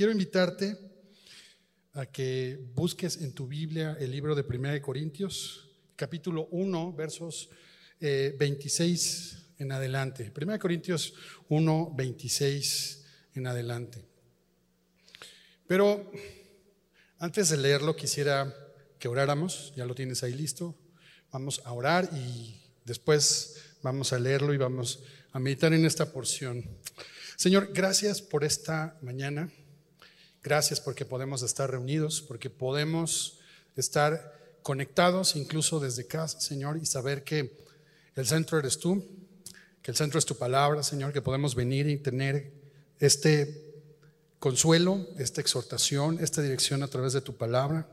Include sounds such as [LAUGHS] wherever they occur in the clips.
quiero invitarte a que busques en tu Biblia el libro de 1 Corintios, capítulo 1, versos 26 eh, en adelante. 1 Corintios 1, 26 en adelante. Pero antes de leerlo quisiera que oráramos, ya lo tienes ahí listo. Vamos a orar y después vamos a leerlo y vamos a meditar en esta porción. Señor, gracias por esta mañana. Gracias porque podemos estar reunidos, porque podemos estar conectados incluso desde casa, Señor, y saber que el centro eres tú, que el centro es tu palabra, Señor, que podemos venir y tener este consuelo, esta exhortación, esta dirección a través de tu palabra.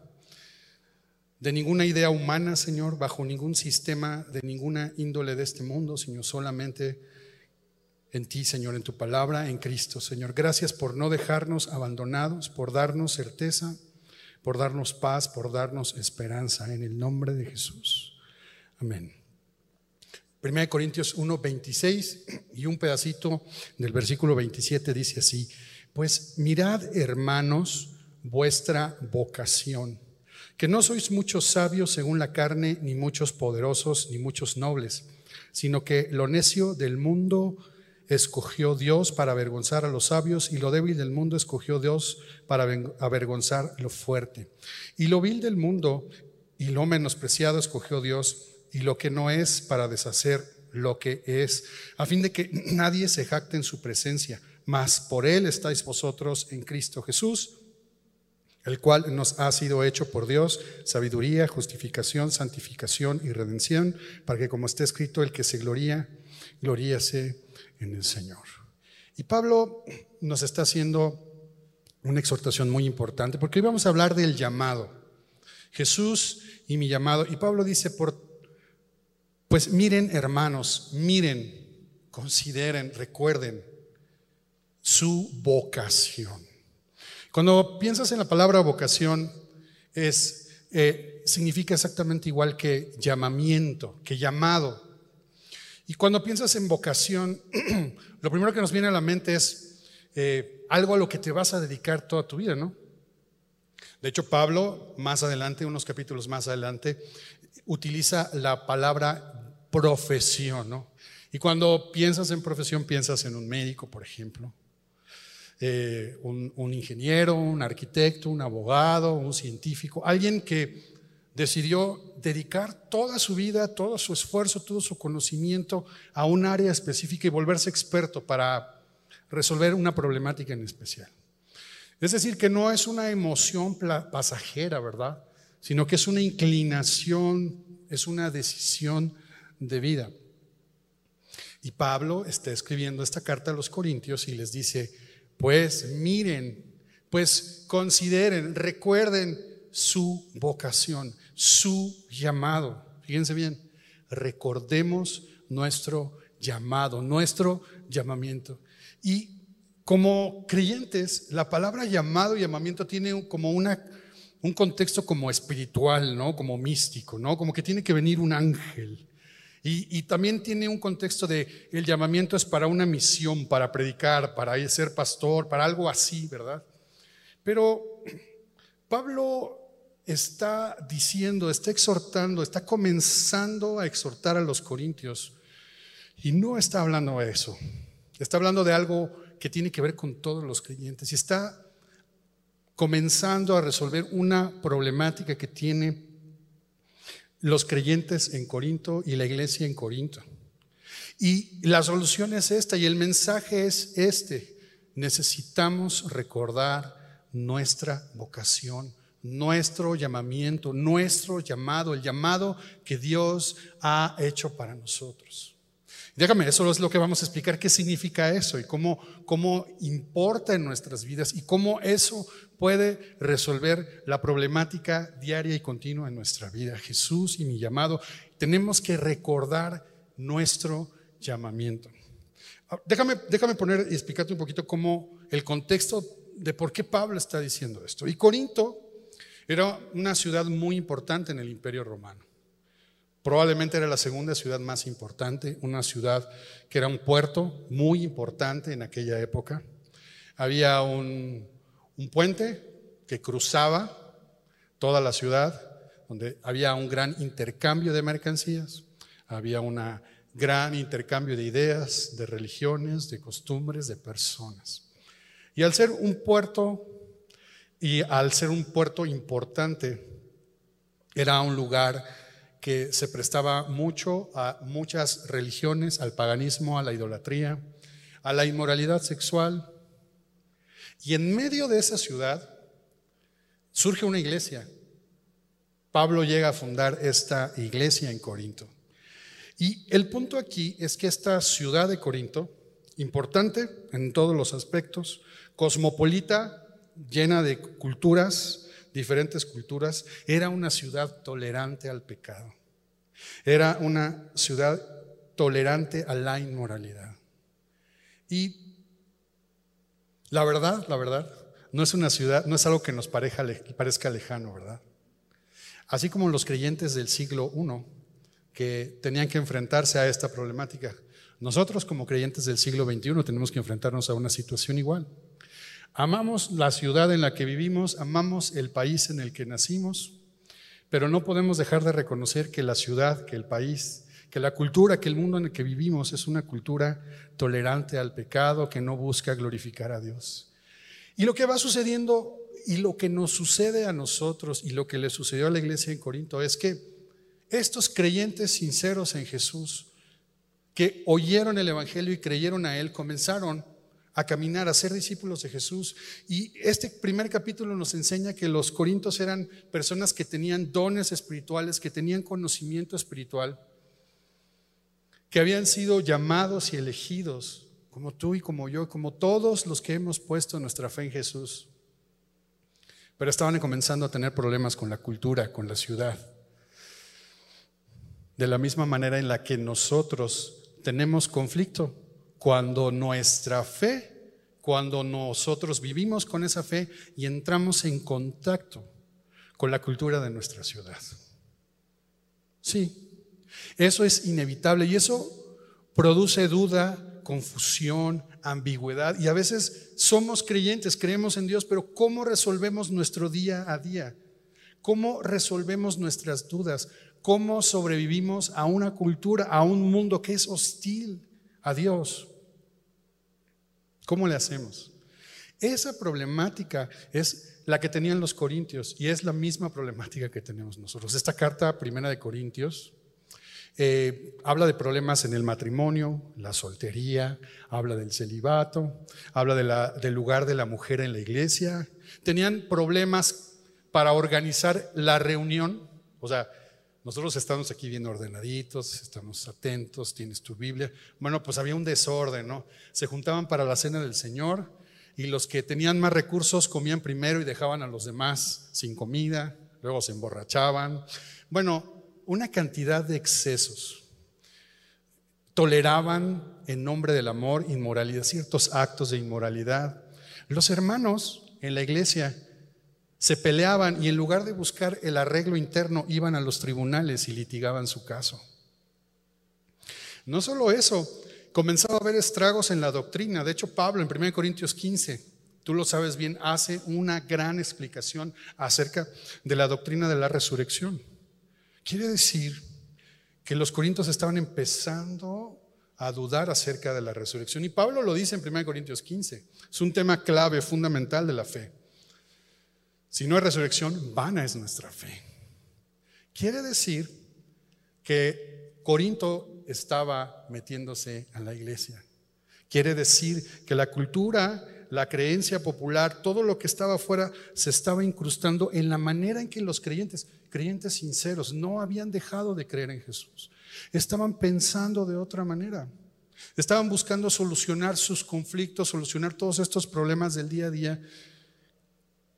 De ninguna idea humana, Señor, bajo ningún sistema, de ninguna índole de este mundo, Señor, solamente en ti, Señor, en tu palabra, en Cristo, Señor. Gracias por no dejarnos abandonados, por darnos certeza, por darnos paz, por darnos esperanza, en el nombre de Jesús. Amén. 1 Corintios 1, 26 y un pedacito del versículo 27 dice así, pues mirad, hermanos, vuestra vocación, que no sois muchos sabios según la carne, ni muchos poderosos, ni muchos nobles, sino que lo necio del mundo escogió Dios para avergonzar a los sabios y lo débil del mundo escogió Dios para avergonzar lo fuerte. Y lo vil del mundo y lo menospreciado escogió Dios y lo que no es para deshacer lo que es, a fin de que [CLEARS THROAT] nadie se jacte en su presencia, mas por él estáis vosotros en Cristo Jesús, el cual nos ha sido hecho por Dios sabiduría, justificación, santificación y redención, para que como está escrito, el que se gloría, gloríase en el Señor. Y Pablo nos está haciendo una exhortación muy importante, porque hoy vamos a hablar del llamado. Jesús y mi llamado. Y Pablo dice, por pues miren, hermanos, miren, consideren, recuerden su vocación. Cuando piensas en la palabra vocación, es, eh, significa exactamente igual que llamamiento, que llamado. Y cuando piensas en vocación, [CLEARS THROAT] lo primero que nos viene a la mente es eh, algo a lo que te vas a dedicar toda tu vida, ¿no? De hecho, Pablo, más adelante, unos capítulos más adelante, utiliza la palabra profesión, ¿no? Y cuando piensas en profesión, piensas en un médico, por ejemplo, eh, un, un, ingeniero, un arquitecto, un abogado, un científico, alguien que decidió dedicar toda su vida, todo su esfuerzo, todo su conocimiento a un área específica y volverse experto para resolver una problemática en especial. Es decir, que no es una emoción pasajera, ¿verdad? Sino que es una inclinación, es una decisión de vida. Y Pablo está escribiendo esta carta a los Corintios y les dice, pues miren, pues consideren, recuerden su vocación, su llamado. Fíjense bien, recordemos nuestro llamado, nuestro llamamiento. Y como creyentes, la palabra llamado y llamamiento tiene como una, un contexto como espiritual, ¿no? Como místico, ¿no? Como que tiene que venir un ángel y, también tiene un contexto de el llamamiento es para una misión, para predicar, para ser pastor, para algo así, ¿verdad? Pero Pablo está diciendo, está exhortando, está comenzando a exhortar a los corintios y no está hablando de eso. Está hablando de algo que tiene que ver con todos los creyentes y está comenzando a resolver una problemática que tiene los creyentes en Corinto y la iglesia en Corinto. Y la solución es esta y el mensaje es este. Necesitamos recordar nuestra vocación, nuestro llamamiento, nuestro llamado, el llamado que Dios ha hecho para nosotros. Déjame, eso es lo que vamos a explicar, qué significa eso y cómo, cómo importa en nuestras vidas y cómo eso puede resolver la problemática diaria y continua en nuestra vida. Jesús y mi llamado, tenemos que recordar nuestro llamamiento. Ah, déjame, déjame poner y explicarte un poquito cómo el contexto de por qué Pablo está diciendo esto. Y Corinto era una ciudad muy importante en el imperio romano. Probablemente era la segunda ciudad más importante, una ciudad que era un puerto muy importante en aquella época. Había un, un puente que cruzaba toda la ciudad, donde había un gran intercambio de mercancías, había un gran intercambio de ideas, de religiones, de costumbres, de personas. Y al ser un puerto, y al ser un puerto importante, era un lugar que se prestaba mucho a muchas religiones, al paganismo, a la idolatría, a la inmoralidad sexual. Y en medio de esa ciudad surge una iglesia. Pablo llega a fundar esta iglesia en Corinto. Y el punto aquí es que esta ciudad de Corinto, importante en todos los aspectos, cosmopolita, llena de culturas, diferentes culturas, era una ciudad tolerante al pecado. Era una ciudad tolerante a la inmoralidad. Y la verdad, la verdad, no es una ciudad, no es algo que nos parezca lejano, ¿verdad? Así como los creyentes del siglo I que tenían que enfrentarse a esta problemática. Nosotros como creyentes del siglo XXI tenemos que enfrentarnos a una situación igual. Amamos la ciudad en la que vivimos, amamos el país en el que nacimos, pero no podemos dejar de reconocer que la ciudad, que el país, que la cultura, que el mundo en el que vivimos es una cultura tolerante al pecado, que no busca glorificar a Dios. Y lo que va sucediendo y lo que nos sucede a nosotros y lo que le sucedió a la iglesia en Corinto es que estos creyentes sinceros en Jesús, que oyeron el Evangelio y creyeron a Él, comenzaron a caminar, a ser discípulos de Jesús. Y este primer capítulo nos enseña que los corintos eran personas que tenían dones espirituales, que tenían conocimiento espiritual, que habían sido llamados y elegidos, como tú y como yo, como todos los que hemos puesto nuestra fe en Jesús. Pero estaban comenzando a tener problemas con la cultura, con la ciudad. De la misma manera en la que nosotros tenemos conflicto cuando nuestra fe, cuando nosotros vivimos con esa fe y entramos en contacto con la cultura de nuestra ciudad. Sí, eso es inevitable y eso produce duda, confusión, ambigüedad y a veces somos creyentes, creemos en Dios, pero ¿cómo resolvemos nuestro día a día? ¿Cómo resolvemos nuestras dudas? ¿Cómo sobrevivimos a una cultura, a un mundo que es hostil? A Dios. ¿Cómo le hacemos? Esa problemática es la que tenían los corintios y es la misma problemática que tenemos nosotros. Esta carta primera de Corintios eh, habla de problemas en el matrimonio, la soltería, habla del celibato, habla del lugar de la mujer en la iglesia. Tenían problemas para organizar la reunión, o sea, nosotros estamos aquí bien ordenaditos, estamos atentos, tienes tu Biblia. Bueno, pues había un desorden, ¿no? Se juntaban para la cena del Señor y los que tenían más recursos comían primero y dejaban a los demás sin comida, luego se emborrachaban. Bueno, una cantidad de excesos. Toleraban en nombre del amor inmoralidad, ciertos actos de inmoralidad. Los hermanos en la iglesia se peleaban y en lugar de buscar el arreglo interno iban a los tribunales y litigaban su caso. No solo eso, comenzaba a haber estragos en la doctrina. De hecho, Pablo en 1 Corintios 15, tú lo sabes bien, hace una gran explicación acerca de la doctrina de la resurrección. Quiere decir que los corintios estaban empezando a dudar acerca de la resurrección. Y Pablo lo dice en 1 Corintios 15. Es un tema clave, fundamental de la fe. Si no hay resurrección, vana es nuestra fe. Quiere decir que Corinto estaba metiéndose a la iglesia. Quiere decir que la cultura, la creencia popular, todo lo que estaba afuera se estaba incrustando en la manera en que los creyentes, creyentes sinceros, no habían dejado de creer en Jesús. Estaban pensando de otra manera. Estaban buscando solucionar sus conflictos, solucionar todos estos problemas del día a día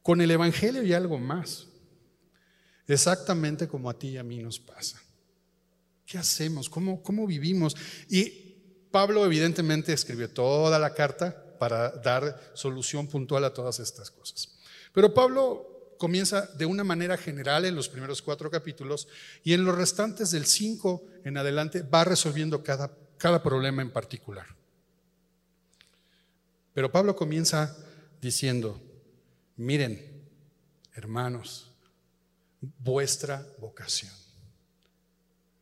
con el Evangelio y algo más. Exactamente como a ti y a mí nos pasa. ¿Qué hacemos? ¿Cómo, cómo vivimos? Y Pablo evidentemente escribió toda la carta para dar solución puntual a todas estas cosas. Pero Pablo comienza de una manera general en los primeros cuatro capítulos y en los restantes del cinco en adelante va resolviendo cada, cada problema en particular. Pero Pablo comienza diciendo, Miren, hermanos, vuestra vocación.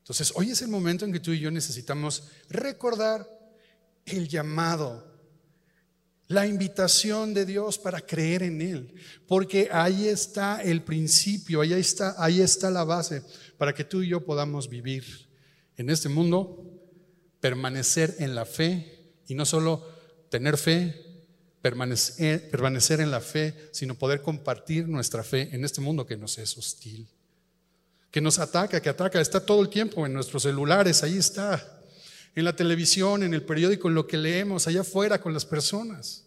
Entonces, hoy es el momento en que tú y yo necesitamos recordar el llamado, la invitación de Dios para creer en Él, porque ahí está el principio, ahí está, ahí está la base para que tú y yo podamos vivir en este mundo, permanecer en la fe y no solo tener fe, permanecer, permanecer en la fe, sino poder compartir nuestra fe en este mundo que nos es hostil que nos ataca, que ataca, está todo el tiempo en nuestros celulares, ahí está, en la televisión, en el periódico, en lo que leemos, allá afuera con las personas.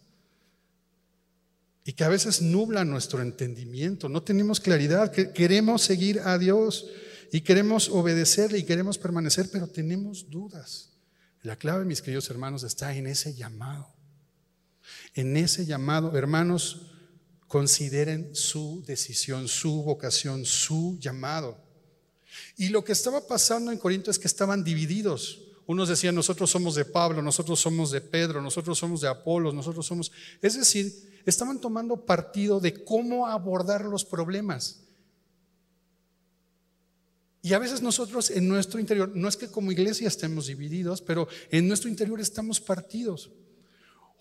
Y que a veces nubla nuestro entendimiento, no tenemos claridad, que queremos seguir a Dios y queremos obedecerle y queremos permanecer, pero tenemos dudas. La clave, mis queridos hermanos, está en ese llamado. En ese llamado, hermanos, consideren su decisión, su vocación, su llamado. Y lo que estaba pasando en Corinto es que estaban divididos. Unos decían, nosotros somos de Pablo, nosotros somos de Pedro, nosotros somos de Apolos, nosotros somos... Es decir, estaban tomando partido de cómo abordar los problemas. Y a veces nosotros en nuestro interior, no es que como iglesia estemos divididos, pero en nuestro interior estamos partidos.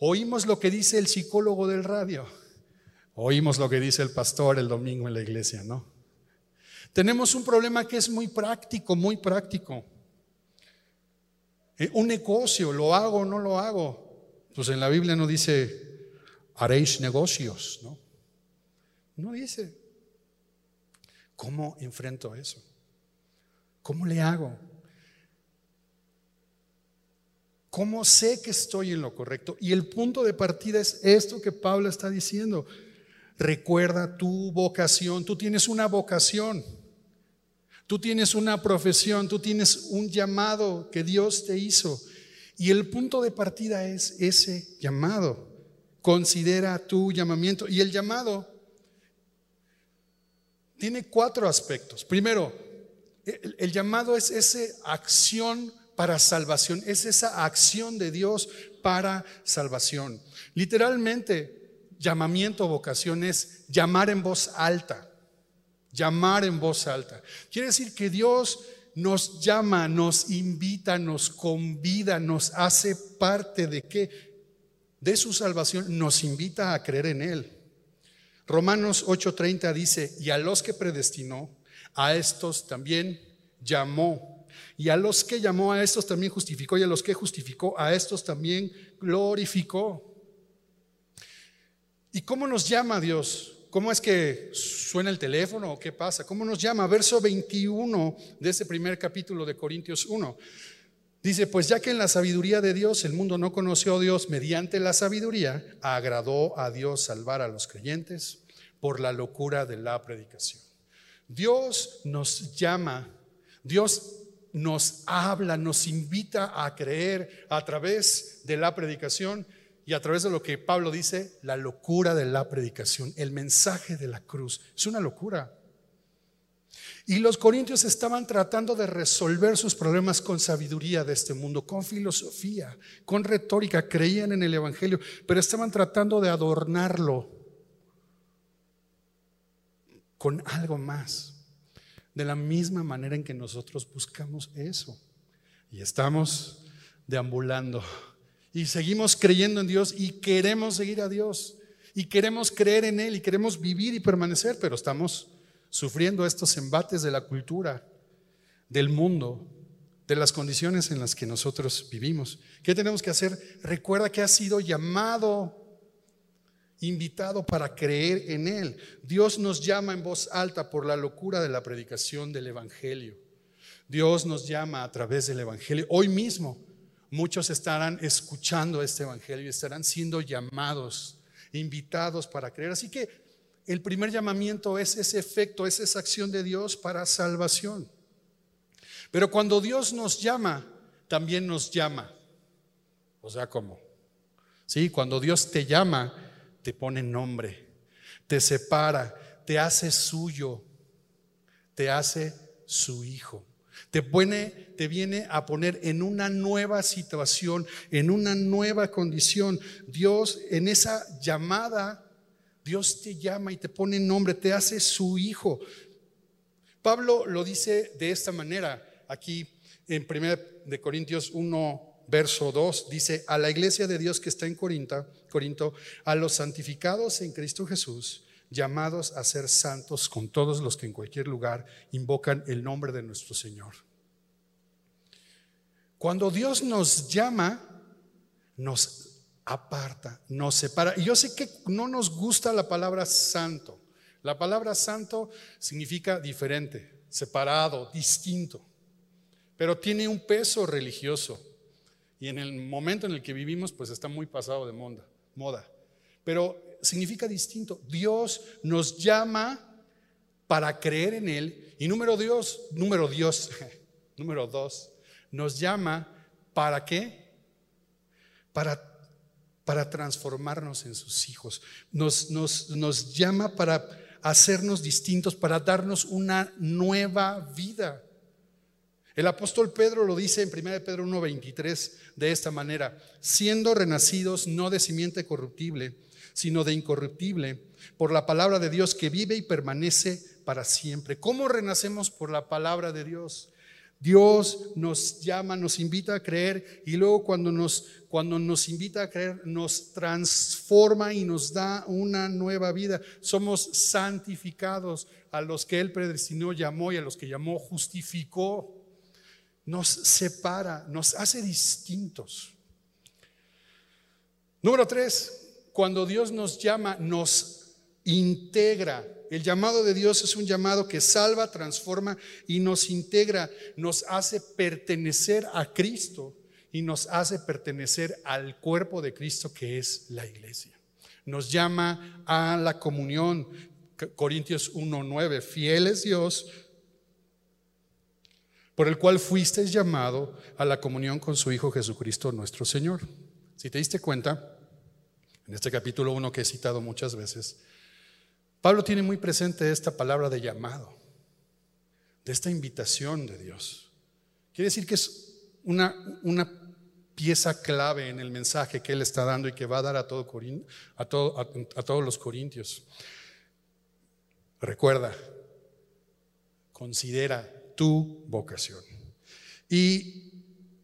Oímos lo que dice el psicólogo del radio, oímos lo que dice el pastor el domingo en la iglesia, ¿no? Tenemos un problema que es muy práctico, muy práctico. Eh, un negocio, ¿lo hago o no lo hago? Pues en la Biblia no dice, haréis negocios, ¿no? No dice. ¿Cómo enfrento eso? ¿Cómo le hago? ¿Cómo sé que estoy en lo correcto? Y el punto de partida es esto que Pablo está diciendo. Recuerda tu vocación. Tú tienes una vocación. Tú tienes una profesión, tú tienes un llamado que Dios te hizo. Y el punto de partida es ese llamado. Considera tu llamamiento. Y el llamado tiene cuatro aspectos. Primero, el, llamado es esa acción para salvación, es esa acción de Dios para salvación. Literalmente, llamamiento o vocación es llamar en voz alta. Llamar en voz alta. Quiere decir que Dios nos llama, nos invita, nos convida, nos hace parte de qué? De su salvación, nos invita a creer en Él. Romanos 8:30 dice, y a los que predestinó, a estos también llamó. Y a los que llamó, a estos también justificó. Y a los que justificó, a estos también glorificó. ¿Y cómo nos llama Dios? ¿Cómo es que suena el teléfono o qué pasa? ¿Cómo nos llama? Verso 21 de ese primer capítulo de Corintios 1. Dice, pues ya que en la sabiduría de Dios el mundo no conoció a Dios mediante la sabiduría, agradó a Dios salvar a los creyentes por la locura de la predicación. Dios nos llama, Dios nos habla, nos invita a creer a través de la predicación y a través de lo que Pablo dice, la locura de la predicación, el mensaje de la cruz. Es una locura. Y los corintios estaban tratando de resolver sus problemas con sabiduría de este mundo, con filosofía, con retórica, creían en el Evangelio, pero estaban tratando de adornarlo con algo más, de la misma manera en que nosotros buscamos eso. Y estamos deambulando y seguimos creyendo en Dios y queremos seguir a Dios y queremos creer en Él y queremos vivir y permanecer, pero estamos sufriendo estos embates de la cultura, del mundo, de las condiciones en las que nosotros vivimos. ¿Qué tenemos que hacer? Recuerda que has sido llamado, invitado para creer en Él. Dios nos llama en voz alta por la locura de la predicación del Evangelio. Dios nos llama a través del Evangelio. Hoy mismo muchos estarán escuchando este Evangelio y estarán siendo llamados, invitados para creer. Así que el primer llamamiento es ese efecto, es esa acción de Dios para salvación. Pero cuando Dios nos llama, también nos llama. O sea, ¿cómo? Sí, cuando Dios te llama, te pone nombre, te separa, te hace suyo, te hace su hijo. Te, te viene a poner en una nueva situación, en una nueva condición. Dios en esa llamada Dios te llama y te pone nombre, te hace su hijo. Pablo lo dice de esta manera, aquí en 1 de Corintios 1, verso 2, dice, a la iglesia de Dios que está en Corinto, Corinto, a los santificados en Cristo Jesús, llamados a ser santos con todos los que en cualquier lugar invocan el nombre de nuestro Señor. Cuando Dios nos llama, nos aparta, nos separa. Y yo sé que no nos gusta la palabra santo. La palabra santo significa diferente, separado, distinto, pero tiene un peso religioso. Y en el momento en el que vivimos, pues está muy pasado de moda. moda. Pero significa distinto. Dios nos llama para creer en Él. Y número Dios, número Dios, [LAUGHS] número dos, nos llama para qué? Para, para transformarnos en sus hijos. Nos, nos, nos llama para hacernos distintos, para darnos una nueva vida. El apóstol Pedro lo dice en 1 Pedro 1:23 de esta manera, siendo renacidos no de simiente corruptible, sino de incorruptible, por la palabra de Dios que vive y permanece para siempre. ¿Cómo renacemos por la palabra de Dios? Dios nos llama, nos invita a creer y luego cuando nos, cuando nos invita a creer nos transforma y nos da una nueva vida. Somos santificados a los que Él predestinó, llamó y a los que llamó justificó. Nos separa, nos hace distintos. Número tres, cuando Dios nos llama, nos integra. El llamado de Dios es un llamado que salva, transforma y nos integra, nos hace pertenecer a Cristo y nos hace pertenecer al cuerpo de Cristo que es la iglesia. Nos llama a la comunión. Corintios 1:9, fiel es Dios por el cual fuisteis llamado a la comunión con su Hijo Jesucristo nuestro Señor. Si te diste cuenta, en este capítulo 1 que he citado muchas veces, Pablo tiene muy presente esta palabra de llamado, de esta invitación de Dios. Quiere decir que es una, una pieza clave en el mensaje que él está dando y que va a dar a, a todos los corintios. Recuerda, considera tu vocación. Y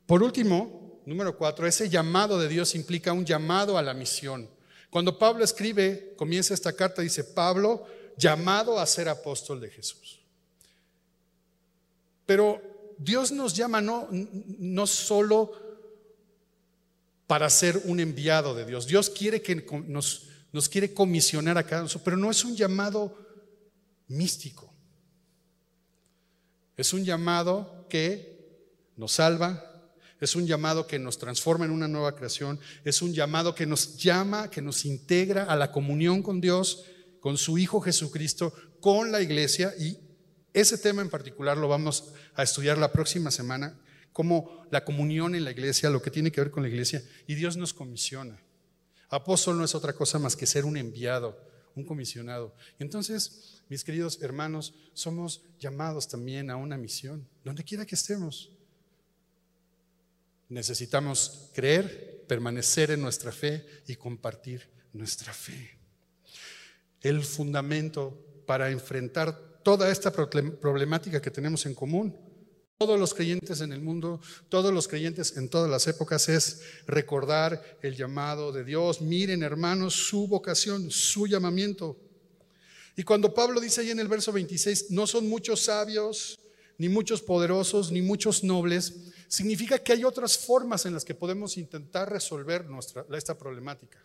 por último, número cuatro, ese llamado de Dios implica un llamado a la misión. Cuando Pablo escribe, comienza esta carta, dice, Pablo, llamado a ser apóstol de Jesús. Pero Dios nos llama no, no solo para ser un enviado de Dios. Dios quiere que nos, nos quiere comisionar a cada uno, pero no es un llamado místico. Es un llamado que nos salva, es un llamado que nos transforma en una nueva creación, es un llamado que nos llama, que nos integra a la comunión con Dios, con su Hijo Jesucristo, con la iglesia. Y ese tema en particular lo vamos a estudiar la próxima semana, como la comunión en la iglesia, lo que tiene que ver con la iglesia, y Dios nos comisiona. Apóstol no es otra cosa más que ser un enviado, un comisionado. Y entonces, mis queridos hermanos, somos llamados también a una misión, donde quiera que estemos. Necesitamos creer, permanecer en nuestra fe y compartir nuestra fe. El fundamento para enfrentar toda esta problemática que tenemos en común, todos los creyentes en el mundo, todos los creyentes en todas las épocas, es recordar el llamado de Dios. Miren, hermanos, su vocación, su llamamiento. Y cuando Pablo dice ahí en el verso 26, no son muchos sabios, ni muchos poderosos, ni muchos nobles, significa que hay otras formas en las que podemos intentar resolver nuestra, esta problemática.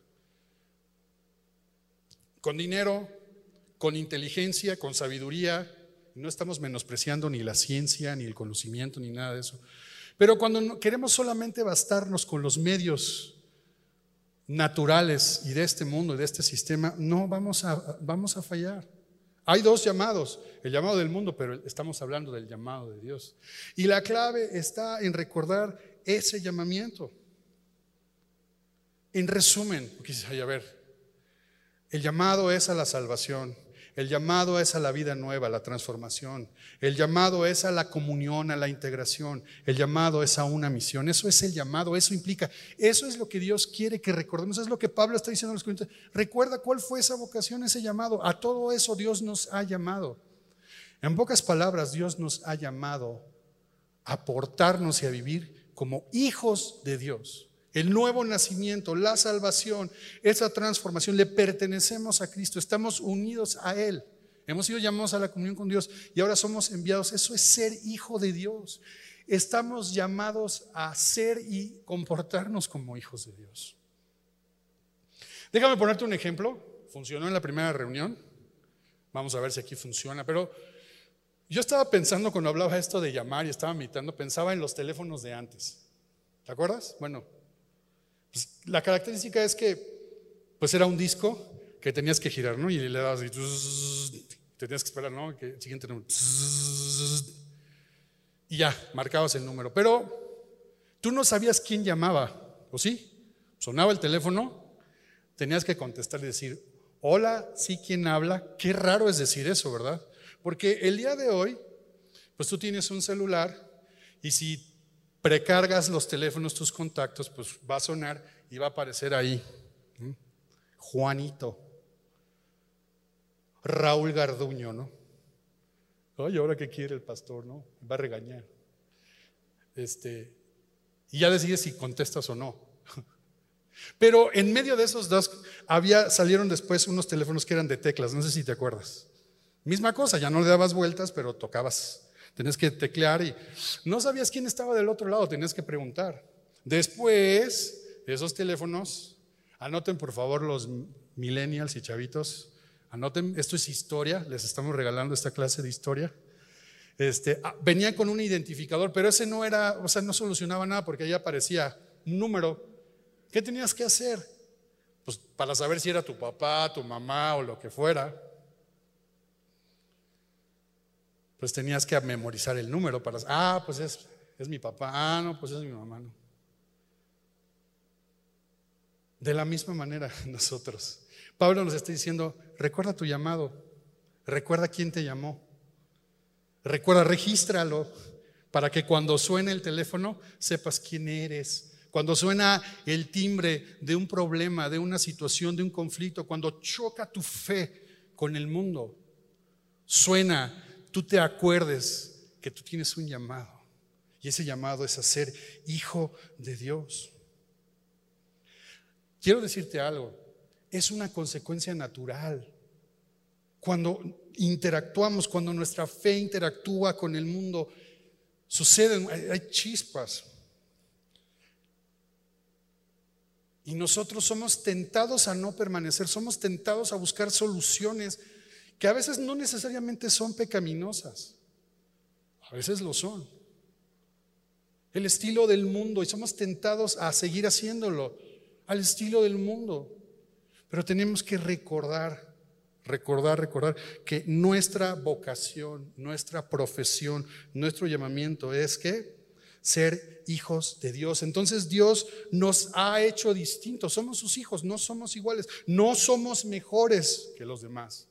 Con dinero, con inteligencia, con sabiduría, no estamos menospreciando ni la ciencia, ni el conocimiento, ni nada de eso. Pero cuando queremos solamente bastarnos con los medios naturales y de este mundo y de este sistema, no vamos a, vamos a fallar. Hay dos llamados, el llamado del mundo, pero estamos hablando del llamado de Dios. Y la clave está en recordar ese llamamiento. En resumen, a ver, el llamado es a la salvación. El llamado es a la vida nueva, a la transformación. El llamado es a la comunión, a la integración. El llamado es a una misión. Eso es el llamado, eso implica. Eso es lo que Dios quiere que recordemos. Es lo que Pablo está diciendo a los Corintios. Recuerda cuál fue esa vocación, ese llamado. A todo eso Dios nos ha llamado. En pocas palabras, Dios nos ha llamado a portarnos y a vivir como hijos de Dios. El nuevo nacimiento, la salvación, esa transformación, le pertenecemos a Cristo, estamos unidos a Él. Hemos sido llamados a la comunión con Dios y ahora somos enviados. Eso es ser hijo de Dios. Estamos llamados a ser y comportarnos como hijos de Dios. Déjame ponerte un ejemplo. Funcionó en la primera reunión. Vamos a ver si aquí funciona. Pero yo estaba pensando cuando hablaba esto de llamar y estaba meditando, pensaba en los teléfonos de antes. ¿Te acuerdas? Bueno, pues, la característica es que pues era un disco que tenías que girar, ¿no? Y le dabas y tenías que esperar, ¿no? Siguiente número. Y ya, marcabas el número. Pero tú no sabías quién llamaba, ¿o sí? Sonaba el teléfono, tenías que contestar y decir, hola, sí, ¿quién habla? Qué raro es decir eso, ¿verdad? Porque el día de hoy, pues tú tienes un celular y si precargas los teléfonos, tus contactos, pues va a sonar y va a aparecer ahí. Juanito. Raúl Garduño, ¿no? Oye, ahora qué quiere el pastor, ¿no? Va a regañar. Este, y ya decides si contestas o no. [LAUGHS] Pero en medio de esos dos había salieron después unos teléfonos que eran de teclas, no sé si te acuerdas. Misma cosa, ya no le dabas vueltas, pero tocabas Tenías que teclear y no sabías quién estaba del otro lado, tenías que preguntar. Después, esos teléfonos, anoten por favor los millennials y chavitos, anoten, esto es historia, les estamos regalando esta clase de historia. Este, ah, venía con un identificador, pero ese no era, o sea, no solucionaba nada porque ahí aparecía un número. ¿Qué tenías que hacer? Pues para saber si era tu papá, tu mamá o lo que fuera. Pues tenías que memorizar el número para, ah, pues es, es mi papá, ah, no, pues es mi mamá, no. De la misma manera [LAUGHS] nosotros. Pablo nos está diciendo, recuerda tu llamado, recuerda quién te llamó, recuerda, regístralo para que cuando suene el teléfono sepas quién eres. Cuando suena el timbre de un problema, de una situación, de un conflicto, cuando choca tu fe con el mundo, suena tú te acuerdes que tú tienes un llamado. Y ese llamado es a ser hijo de Dios. Quiero decirte algo, es una consecuencia natural. Cuando interactuamos, cuando nuestra fe interactúa con el mundo, suceden, hay chispas. Y nosotros somos tentados a no permanecer, somos tentados a buscar soluciones que a veces no necesariamente son pecaminosas, a veces lo son. El estilo del mundo, y somos tentados a seguir haciéndolo, al estilo del mundo. Pero tenemos que recordar, recordar, recordar que nuestra vocación, nuestra profesión, nuestro llamamiento es que ser hijos de Dios. Entonces Dios nos ha hecho distintos, somos sus hijos, no somos iguales, no somos mejores que los demás.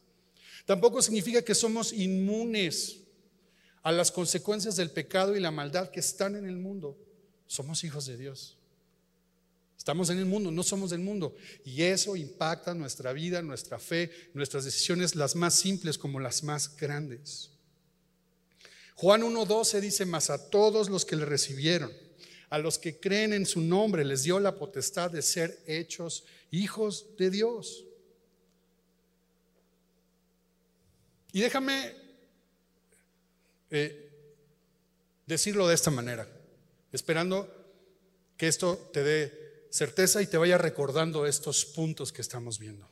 Tampoco significa que somos inmunes a las consecuencias del pecado y la maldad que están en el mundo. Somos hijos de Dios. Estamos en el mundo, no somos del mundo. Y eso impacta nuestra vida, nuestra fe, nuestras decisiones, las más simples como las más grandes. Juan 1.12 dice, más a todos los que le recibieron, a los que creen en su nombre, les dio la potestad de ser hechos hijos de Dios. Y déjame eh, decirlo de esta manera, esperando que esto te dé certeza y te vaya recordando estos puntos que estamos viendo.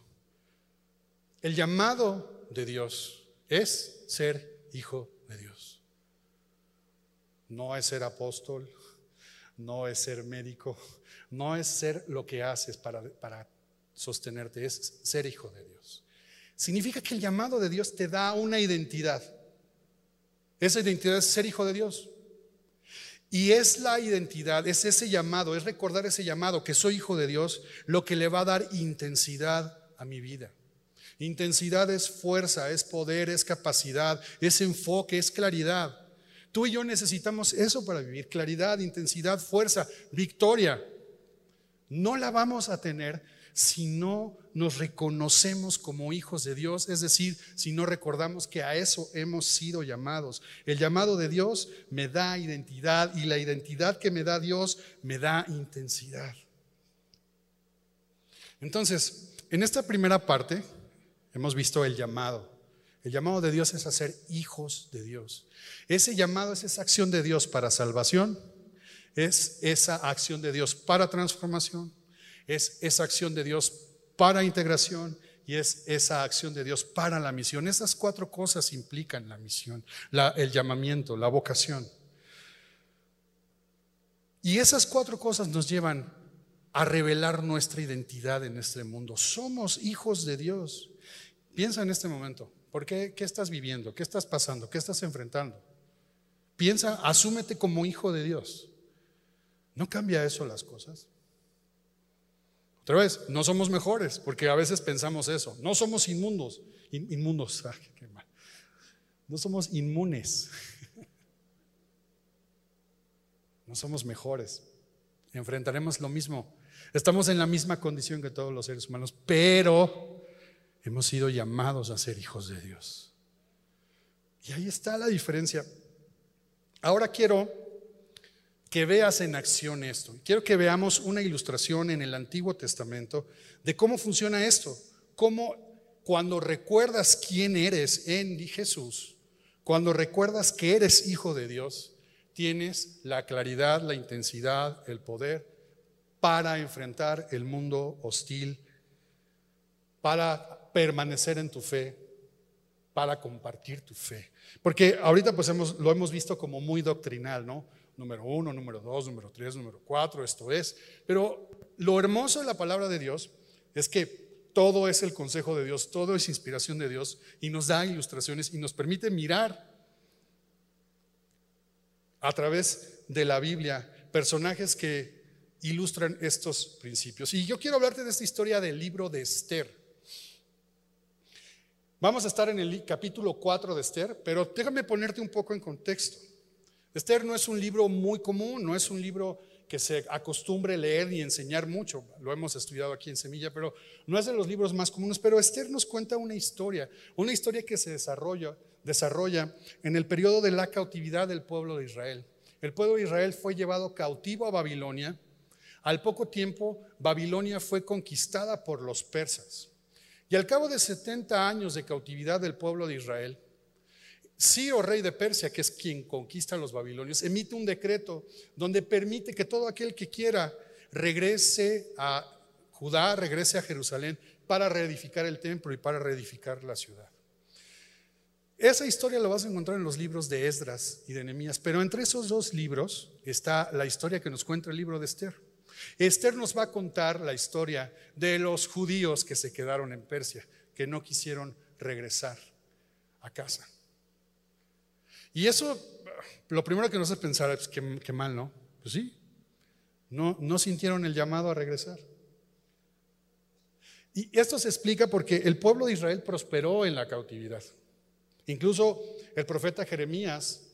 El llamado de Dios es ser hijo de Dios. No es ser apóstol, no es ser médico, no es ser lo que haces para, para sostenerte, es ser hijo de Dios. Significa que el llamado de Dios te da una identidad. Esa identidad es ser hijo de Dios. Y es la identidad, es ese llamado, es recordar ese llamado, que soy hijo de Dios, lo que le va a dar intensidad a mi vida. Intensidad es fuerza, es poder, es capacidad, es enfoque, es claridad. Tú y yo necesitamos eso para vivir, claridad, intensidad, fuerza, victoria. No la vamos a tener si no nos reconocemos como hijos de Dios, es decir, si no recordamos que a eso hemos sido llamados. El llamado de Dios me da identidad y la identidad que me da Dios me da intensidad. Entonces, en esta primera parte hemos visto el llamado. El llamado de Dios es a ser hijos de Dios. Ese llamado es esa acción de Dios para salvación, es esa acción de Dios para transformación, es esa acción de Dios para integración y es esa acción de Dios para la misión. Esas cuatro cosas implican la misión, el llamamiento, la vocación. Y esas cuatro cosas nos llevan a revelar nuestra identidad en este mundo. Somos hijos de Dios. Piensa en este momento, ¿por qué? ¿Qué estás viviendo? ¿Qué estás pasando? ¿Qué estás enfrentando? Piensa, asúmete como hijo de Dios. ¿No cambia eso las cosas? Otra vez, no somos mejores, porque a veces pensamos eso. No somos inmundos. inmundos, [LAUGHS] qué mal. No somos inmunes. [LAUGHS] No somos mejores. Enfrentaremos lo mismo. Estamos en la misma condición que todos los seres humanos, pero hemos sido llamados a ser hijos de Dios. Y ahí está la diferencia. Ahora quiero que veas en acción esto. Quiero que veamos una ilustración en el Antiguo Testamento de cómo funciona esto. Cómo cuando recuerdas quién eres en Jesús, cuando recuerdas que eres hijo de Dios, tienes la claridad, la intensidad, el poder para enfrentar el mundo hostil, para permanecer en tu fe, para compartir tu fe. Porque ahorita pues hemos, lo hemos visto como muy doctrinal, ¿no? Número uno, número dos, número tres, número cuatro, esto es. Pero lo hermoso de la palabra de Dios es que todo es el consejo de Dios, todo es inspiración de Dios y nos da ilustraciones y nos permite mirar a través de la Biblia personajes que ilustran estos principios. Y yo quiero hablarte de esta historia del libro de Esther. Vamos a estar en el capítulo 4 de Esther, pero déjame ponerte un poco en contexto. Esther no es un libro muy común, no es un libro que se acostumbre leer y enseñar mucho. Lo hemos estudiado aquí en Semilla, pero no es de los libros más comunes. Pero Esther nos cuenta una historia, una historia que se desarrolla, desarrolla en el periodo de la cautividad del pueblo de Israel. El pueblo de Israel fue llevado cautivo a Babilonia. Al poco tiempo, Babilonia fue conquistada por los persas. Y al cabo de 70 años de cautividad del pueblo de Israel, Ciro, rey de Persia, que es quien conquista a los babilonios, emite un decreto donde permite que todo aquel que quiera regrese a Judá, regrese a Jerusalén para reedificar el templo y para reedificar la ciudad. Esa historia la vas a encontrar en los libros de Esdras y de Nehemías, pero entre esos dos libros está la historia que nos cuenta el libro de Esther. Esther nos va a contar la historia de los judíos que se quedaron en Persia, que no quisieron regresar a casa. Y eso, lo primero que nos hace pensar es que, mal, ¿no? Pues sí, no, no sintieron el llamado a regresar. Y esto se explica porque el pueblo de Israel prosperó en la cautividad. Incluso el profeta Jeremías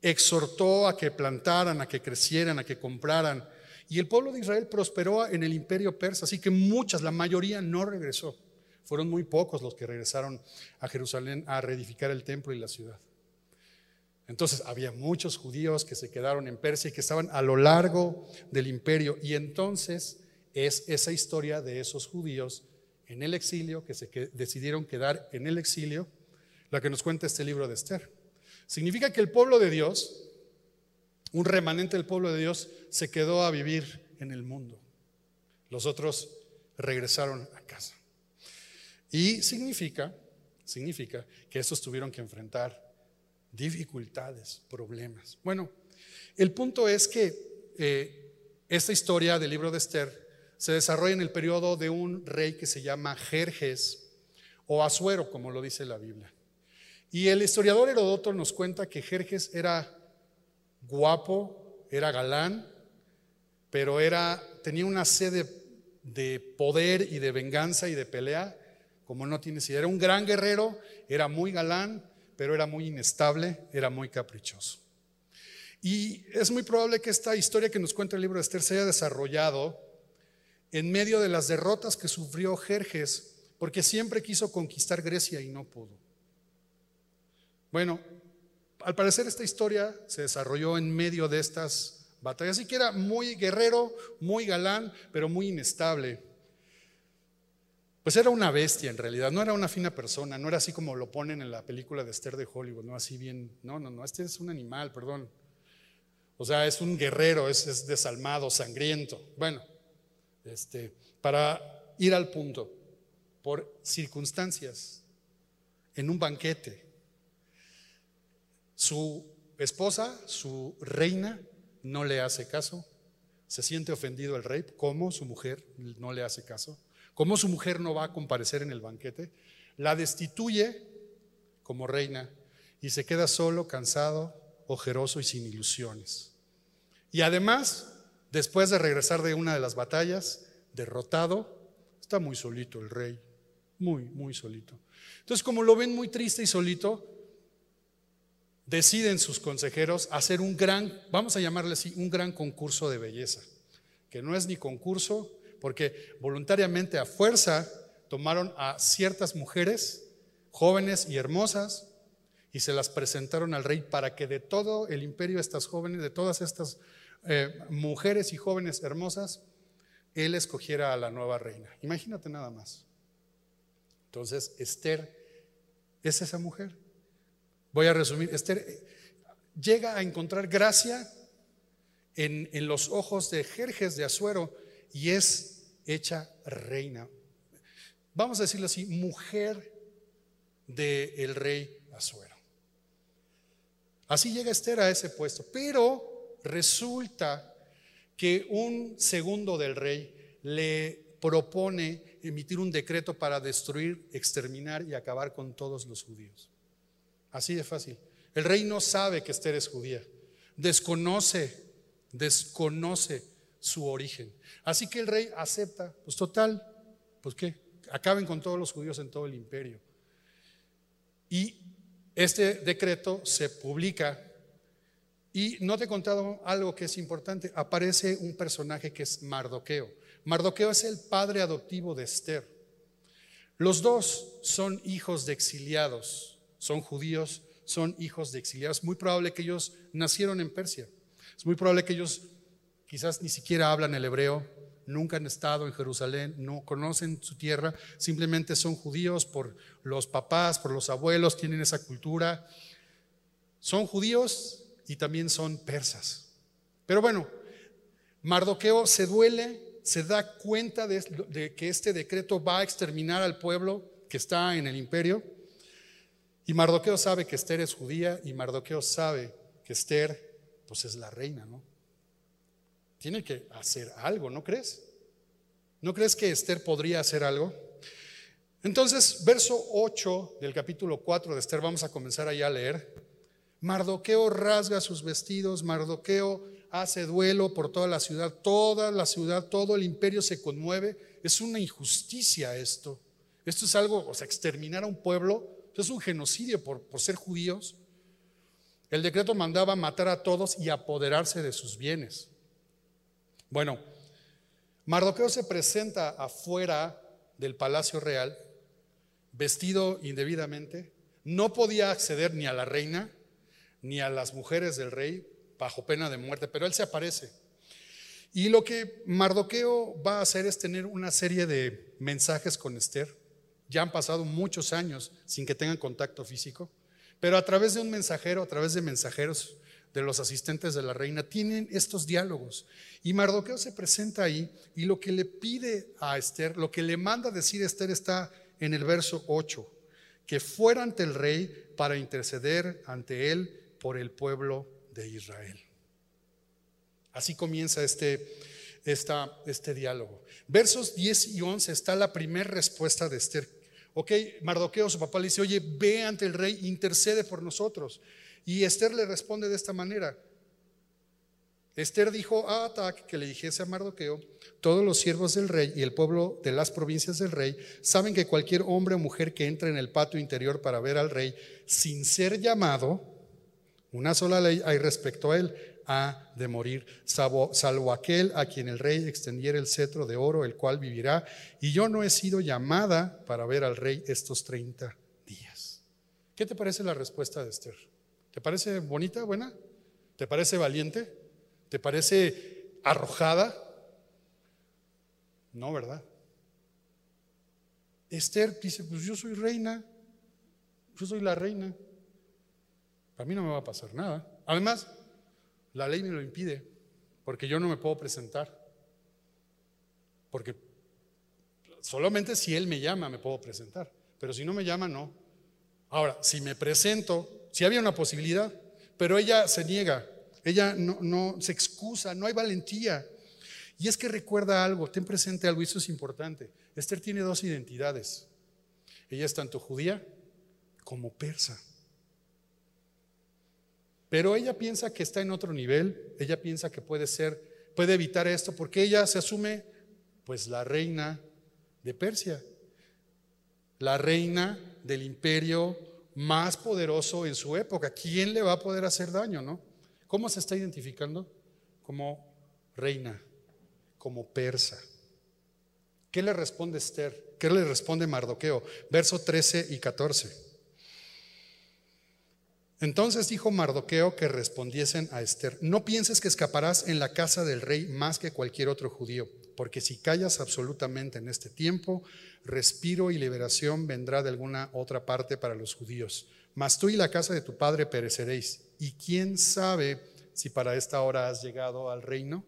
exhortó a que plantaran, a que crecieran, a que compraran. Y el pueblo de Israel prosperó en el imperio persa, así que muchas, la mayoría no regresó. Fueron muy pocos los que regresaron a Jerusalén a reedificar el templo y la ciudad. Entonces había muchos judíos que se quedaron en Persia y que estaban a lo largo del imperio. Y entonces es esa historia de esos judíos en el exilio, que se decidieron quedar en el exilio, la que nos cuenta este libro de Esther. Significa que el pueblo de Dios, un remanente del pueblo de Dios, se quedó a vivir en el mundo. Los otros regresaron a casa. Y significa, significa que esos tuvieron que enfrentar dificultades, problemas. Bueno, el punto es que eh, esta historia del libro de Esther se desarrolla en el periodo de un rey que se llama Jerjes o Asuero, como lo dice la Biblia. Y el historiador Herodoto nos cuenta que Jerjes era guapo, era galán, pero era, tenía una sed de poder y de venganza y de pelea como no tienes idea. Era un gran guerrero, era muy galán, pero era muy inestable, era muy caprichoso. Y es muy probable que esta historia que nos cuenta el libro de Esther se haya desarrollado en medio de las derrotas que sufrió Jerjes, porque siempre quiso conquistar Grecia y no pudo. Bueno, al parecer esta historia se desarrolló en medio de estas batallas, así que era muy guerrero, muy galán, pero muy inestable. Pues era una bestia en realidad, no era una fina persona, no era así como lo ponen en la película de Esther de Hollywood, no así bien, no, no, no, este es un animal, perdón. O sea, es un guerrero, es, es desalmado, sangriento. Bueno, este, para ir al punto, por circunstancias, en un banquete, su esposa, su reina, no le hace caso, se siente ofendido el rey, ¿cómo su mujer no le hace caso? ¿Cómo su mujer no va a comparecer en el banquete? La destituye como reina y se queda solo, cansado, ojeroso y sin ilusiones. Y además, después de regresar de una de las batallas, derrotado, está muy solito el rey, muy, muy solito. Entonces, como lo ven muy triste y solito, deciden sus consejeros hacer un gran, vamos a llamarle así, un gran concurso de belleza, que no es ni concurso, porque voluntariamente a fuerza tomaron a ciertas mujeres jóvenes y hermosas y se las presentaron al rey para que de todo el imperio, estas jóvenes, de todas estas eh, mujeres y jóvenes hermosas, él escogiera a la nueva reina. Imagínate nada más. Entonces, Esther es esa mujer. Voy a resumir. Esther eh, llega a encontrar gracia en, los ojos de Jerjes de Azuero y es hecha reina. Vamos a decirlo así, mujer del rey Azuero. Así llega Esther a ese puesto. Pero resulta que un segundo del rey le propone emitir un decreto para destruir, exterminar y acabar con todos los judíos. Así de fácil. El rey no sabe que Esther es judía. Desconoce, desconoce su origen. Así que el rey acepta, pues total, pues qué, acaben con todos los judíos en todo el imperio. Y este decreto se publica y no te he contado algo que es importante, aparece un personaje que es Mardoqueo. Mardoqueo es el padre adoptivo de Esther. Los dos son hijos de exiliados son judíos, son hijos de exiliados. Muy probable que ellos nacieron en Persia. Es muy probable que ellos quizás ni siquiera hablan el hebreo, nunca han estado en Jerusalén, no conocen su tierra, simplemente son judíos por los papás, por los abuelos, tienen esa cultura. Son judíos y también son persas. Pero bueno, Mardoqueo se duele, se da cuenta de, que este decreto va a exterminar al pueblo que está en el imperio y Mardoqueo sabe que Esther es judía y Mardoqueo sabe que Esther pues es la reina, ¿no? Tiene que hacer algo, ¿no crees? ¿No crees que Esther podría hacer algo? Entonces, verso 8 del capítulo 4 de Esther, vamos a comenzar ahí a leer. Mardoqueo rasga sus vestidos, Mardoqueo hace duelo por toda la ciudad, toda la ciudad, todo el imperio se conmueve. Es una injusticia esto. Esto es algo, o sea, exterminar a un pueblo es un genocidio por, por ser judíos. El decreto mandaba matar a todos y apoderarse de sus bienes. Bueno, Mardoqueo se presenta afuera del palacio real, vestido indebidamente, no podía acceder ni a la reina ni a las mujeres del rey bajo pena de muerte, pero él se aparece. Y lo que Mardoqueo va a hacer es tener una serie de mensajes con Esther, ya han pasado muchos años sin que tengan contacto físico, pero a través de un mensajero, a través de mensajeros de los asistentes de la reina, tienen estos diálogos. Y Mardoqueo se presenta ahí y lo que le pide a Esther, lo que le manda decir a Esther está en el verso 8, que fuera ante el rey para interceder ante él por el pueblo de Israel. Así comienza este, este diálogo. Versos 10 y 11 está la primera respuesta de Esther Ok, Mardoqueo, su papá le dice, oye, ve ante el rey, intercede por nosotros. Y Esther le responde de esta manera. Esther dijo a Atac que le dijese a Mardoqueo, todos los siervos del rey y el pueblo de las provincias del rey saben que cualquier hombre o mujer que entre en el patio interior para ver al rey sin ser llamado, una sola ley hay respecto a él, ha de morir, salvo, aquel a quien el rey extendiera el cetro de oro, el cual vivirá. Y yo no he sido llamada para ver al rey estos 30 días. ¿Qué te parece la respuesta de Esther? ¿Te parece bonita, buena? ¿Te parece valiente? ¿Te parece arrojada? No, ¿verdad? Esther dice, pues yo soy reina, yo soy la reina, a mí no me va a pasar nada. Además, la ley me lo impide, porque yo no me puedo presentar, porque solamente si Él me llama me puedo presentar, pero si no me llama, no. Ahora, si me presento, si había una posibilidad, pero ella se niega, ella no, no se excusa, no hay valentía. Y es que recuerda algo, ten presente algo, y eso es importante. Esther tiene dos identidades. Ella es tanto judía como persa. Pero ella piensa que está en otro nivel, ella piensa que puede ser, puede evitar esto, porque ella se asume pues la reina de Persia, la reina del imperio más poderoso en su época. ¿Quién le va a poder hacer daño, no? ¿Cómo se está identificando? Como reina como persa. ¿Qué le responde Esther? ¿Qué le responde Mardoqueo? Verso 13 y 14. Entonces dijo Mardoqueo que respondiesen a Esther, no pienses que escaparás en la casa del rey más que cualquier otro judío, porque si callas absolutamente en este tiempo, respiro y liberación vendrá de alguna otra parte para los judíos. Mas tú y la casa de tu padre pereceréis. ¿Y quién sabe si para esta hora has llegado al reino?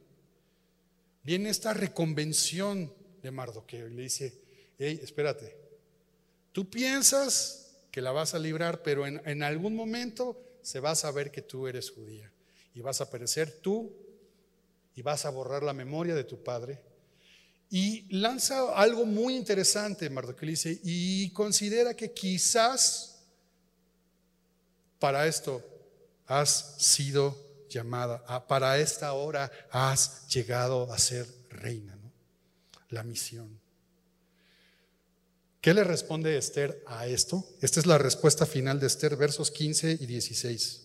viene esta reconvención de Mardoqueo y le dice, hey, espérate, tú piensas que la vas a librar, pero en, en algún momento se va a saber que tú eres judía y vas a perecer tú y vas a borrar la memoria de tu padre. Y lanza algo muy interesante, Mardoqueo dice, y considera que quizás para esto has sido llamada, ah, para esta hora has llegado a ser reina, ¿no? La misión. ¿Qué le responde Esther a esto? Esta es la respuesta final de Esther, versos 15 y 16.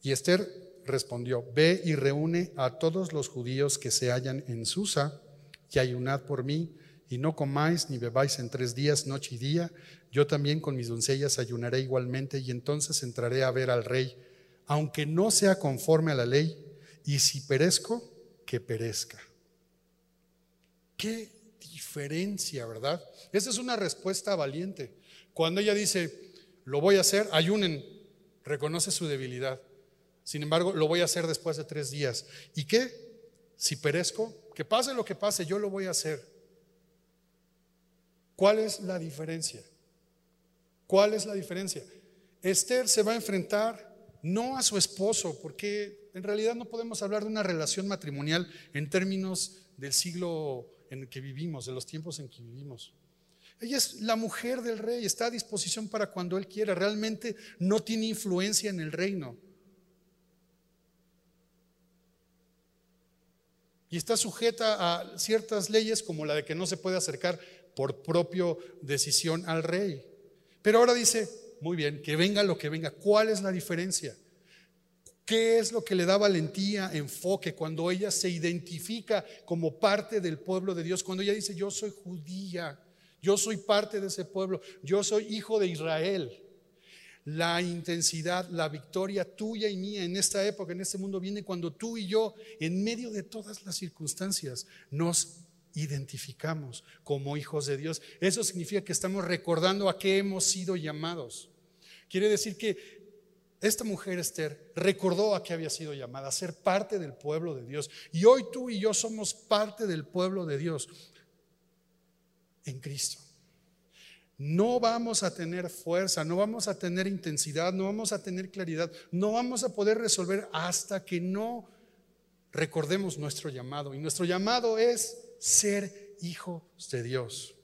Y Esther respondió, ve y reúne a todos los judíos que se hallan en Susa y ayunad por mí, y no comáis ni bebáis en tres días, noche y día. Yo también con mis doncellas ayunaré igualmente, y entonces entraré a ver al rey aunque no sea conforme a la ley, y si perezco, que perezca. Qué diferencia, ¿verdad? Esa es una respuesta valiente. Cuando ella dice, lo voy a hacer, ayunen, reconoce su debilidad. Sin embargo, lo voy a hacer después de tres días. ¿Y qué? Si perezco, que pase lo que pase, yo lo voy a hacer. ¿Cuál es la diferencia? ¿Cuál es la diferencia? Esther se va a enfrentar no a su esposo, porque en realidad no podemos hablar de una relación matrimonial en términos del siglo en el que vivimos, de los tiempos en que vivimos. Ella es la mujer del rey, está a disposición para cuando él quiera, realmente no tiene influencia en el reino. Y está sujeta a ciertas leyes como la de que no se puede acercar por propia decisión al rey. Pero ahora dice, muy bien, que venga lo que venga. ¿Cuál es la diferencia? ¿Qué es lo que le da valentía, enfoque cuando ella se identifica como parte del pueblo de Dios? Cuando ella dice, yo soy judía, yo soy parte de ese pueblo, yo soy hijo de Israel. La intensidad, la victoria tuya y mía en esta época, en este mundo, viene cuando tú y yo, en medio de todas las circunstancias, nos identificamos como hijos de Dios. Eso significa que estamos recordando a qué hemos sido llamados. Quiere decir que esta mujer Esther recordó a qué había sido llamada, a ser parte del pueblo de Dios. Y hoy tú y yo somos parte del pueblo de Dios en Cristo. No vamos a tener fuerza, no vamos a tener intensidad, no vamos a tener claridad, no vamos a poder resolver hasta que no recordemos nuestro llamado. Y nuestro llamado es ser hijos de Dios.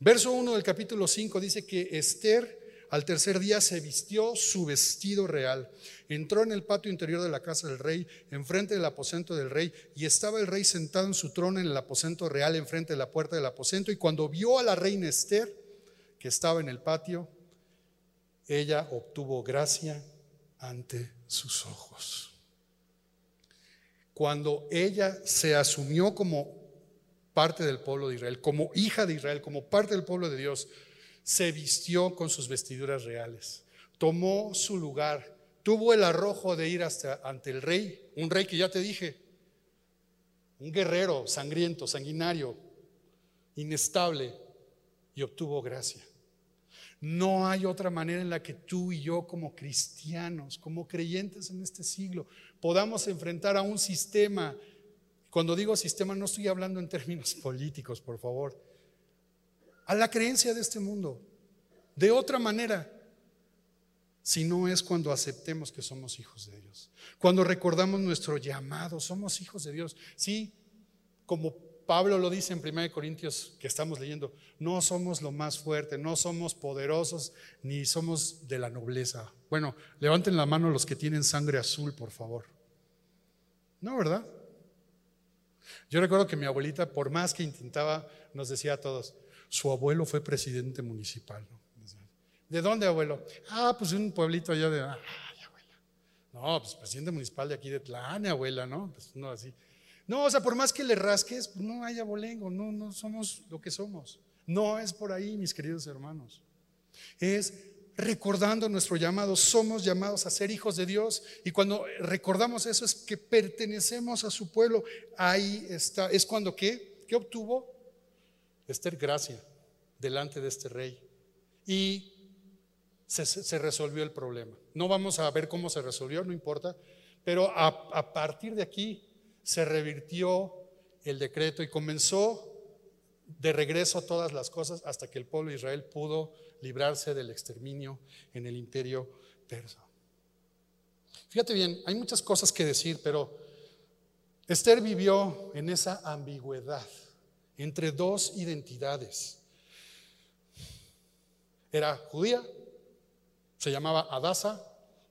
Verso 1 del capítulo 5 dice que Esther Al tercer día se vistió su vestido real, entró en el patio interior de la casa del rey, enfrente del aposento del rey, y estaba el rey sentado en su trono en el aposento real, enfrente de la puerta del aposento, y cuando vio a la reina Esther, que estaba en el patio, ella obtuvo gracia ante sus ojos. Cuando ella se asumió como parte del pueblo de Israel, como hija de Israel, como parte del pueblo de Dios, se vistió con sus vestiduras reales, tomó su lugar, tuvo el arrojo de ir hasta ante el rey, un rey que ya te dije, un guerrero sangriento, sanguinario, inestable, y obtuvo gracia. No hay otra manera en la que tú y yo como cristianos, como creyentes en este siglo, podamos enfrentar a un sistema. Cuando digo sistema no estoy hablando en términos [LAUGHS] políticos, por favor a la creencia de este mundo. De otra manera, si no es cuando aceptemos que somos hijos de Dios, cuando recordamos nuestro llamado, somos hijos de Dios. Sí, como Pablo lo dice en 1 Corintios que estamos leyendo, no somos lo más fuerte, no somos poderosos, ni somos de la nobleza. Bueno, levanten la mano los que tienen sangre azul, por favor. No, ¿verdad? Yo recuerdo que mi abuelita, por más que intentaba, nos decía a todos, su abuelo fue presidente municipal. ¿De dónde, abuelo? Ah, pues un pueblito allá de. Ay, abuela. No, pues presidente municipal de aquí de Tlane, abuela, ¿no? Pues no así. No, o sea, por más que le rasques, no hay abolengo, no, no somos lo que somos. No es por ahí, mis queridos hermanos. Es recordando nuestro llamado, somos llamados a ser hijos de Dios y cuando recordamos eso es que pertenecemos a su pueblo. Ahí está, es cuando qué? ¿Qué obtuvo? Esther gracia delante de este rey. Y se, resolvió el problema. No vamos a ver cómo se resolvió, no importa, pero a partir de aquí se revirtió el decreto y comenzó de regreso todas las cosas hasta que el pueblo de Israel pudo librarse del exterminio en el imperio persa. Fíjate bien, hay muchas cosas que decir, pero Esther vivió en esa ambigüedad entre dos identidades. Era judía, se llamaba Adasa,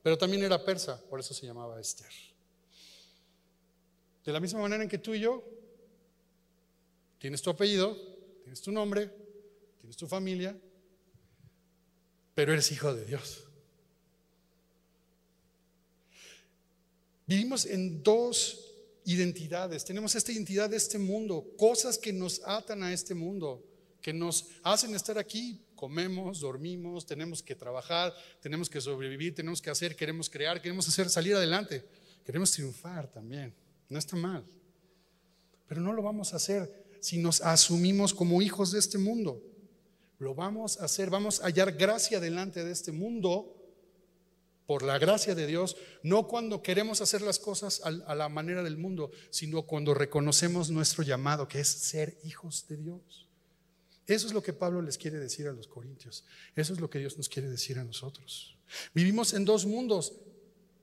pero también era persa, por eso se llamaba Esther. De la misma manera en que tú y yo tienes tu apellido, tienes tu nombre, tienes tu familia, pero eres hijo de Dios. Vivimos en dos identidades, tenemos esta identidad de este mundo, cosas que nos atan a este mundo, que nos hacen estar aquí. Comemos, dormimos, tenemos que trabajar, tenemos que sobrevivir, tenemos que hacer, queremos crear, queremos hacer salir adelante, queremos triunfar también. No está mal. Pero no lo vamos a hacer si nos asumimos como hijos de este mundo. Lo vamos a hacer, vamos a hallar gracia delante de este mundo por la gracia de Dios, no cuando queremos hacer las cosas a la manera del mundo, sino cuando reconocemos nuestro llamado, que es ser hijos de Dios. Eso es lo que Pablo les quiere decir a los corintios. Eso es lo que Dios nos quiere decir a nosotros. Vivimos en dos mundos,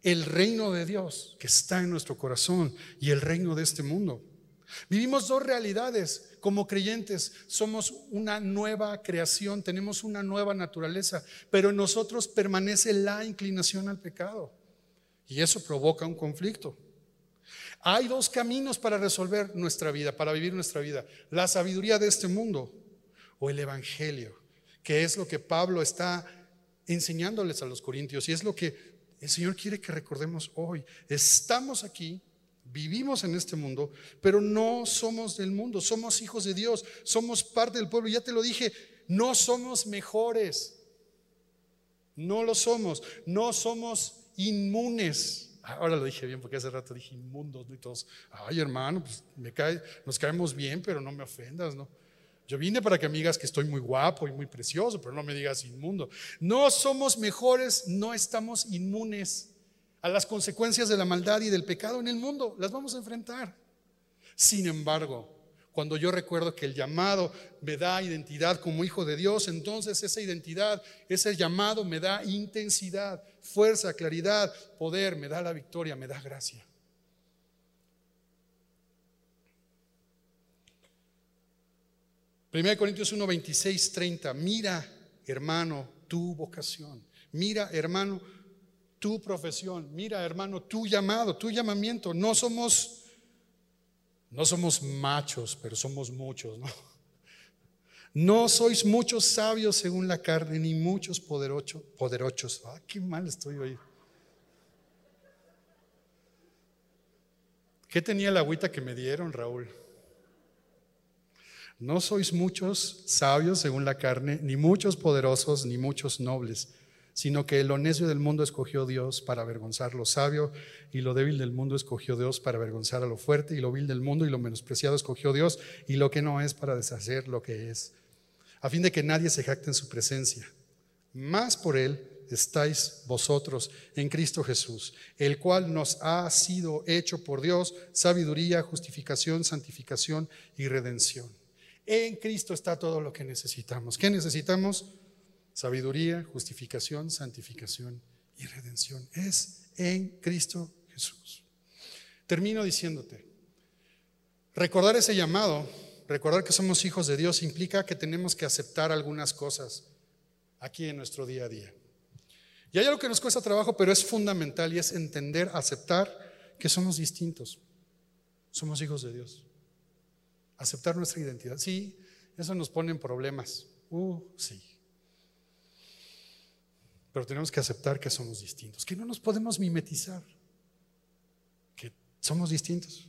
el reino de Dios que está en nuestro corazón y el reino de este mundo. Vivimos dos realidades. Como creyentes somos una nueva creación, tenemos una nueva naturaleza, pero en nosotros permanece la inclinación al pecado. Y eso provoca un conflicto. Hay dos caminos para resolver nuestra vida, para vivir nuestra vida. La sabiduría de este mundo o el Evangelio, que es lo que Pablo está enseñándoles a los corintios y es lo que el Señor quiere que recordemos hoy. Estamos aquí Vivimos en este mundo, pero no somos del mundo, somos hijos de Dios, somos parte del pueblo. Ya te lo dije, no somos mejores, no lo somos, no somos inmunes. Ahora lo dije bien porque hace rato dije inmundos, ¿no? Y todos, ay hermano, pues nos caemos bien, pero no me ofendas, ¿no? Yo vine para que me digas que estoy muy guapo y muy precioso, pero no me digas inmundo. No somos mejores, no estamos inmunes a las consecuencias de la maldad y del pecado en el mundo. Las vamos a enfrentar. Sin embargo, cuando yo recuerdo que el llamado me da identidad como hijo de Dios, entonces esa identidad, ese llamado me da intensidad, fuerza, claridad, poder, me da la victoria, me da gracia. Primera Corintios 1, 26, 30. Mira, hermano, tu vocación. Mira, hermano, tu profesión. Mira, hermano, tu llamado, tu llamamiento. No somos no somos machos, pero somos muchos, ¿no? [LAUGHS] No sois muchos sabios según la carne, ni muchos poderosos. poderosos. Ah, qué mal estoy hoy. ¿Qué tenía la agüita que me dieron, Raúl? No sois muchos sabios según la carne, ni muchos poderosos, ni muchos nobles, sino que lo necio del mundo escogió Dios para avergonzar lo sabio, y lo débil del mundo escogió Dios para avergonzar a lo fuerte, y lo vil del mundo y lo menospreciado escogió Dios, y lo que no es para deshacer lo que es, a fin de que nadie se jacte en su presencia. Más por él estáis vosotros en Cristo Jesús, el cual nos ha sido hecho por Dios sabiduría, justificación, santificación y redención. En Cristo está todo lo que necesitamos. ¿Qué necesitamos? Sabiduría, justificación, santificación y redención. Es en Cristo Jesús. Termino diciéndote, recordar ese llamado, recordar que somos hijos de Dios implica que tenemos que aceptar algunas cosas aquí en nuestro día a día. Y hay algo que nos cuesta trabajo, pero es fundamental y es entender, aceptar que somos distintos. Somos hijos de Dios. Aceptar nuestra identidad. Sí, eso nos pone en problemas. Uh, sí. Pero tenemos que aceptar que somos distintos, que no nos podemos mimetizar, que somos distintos.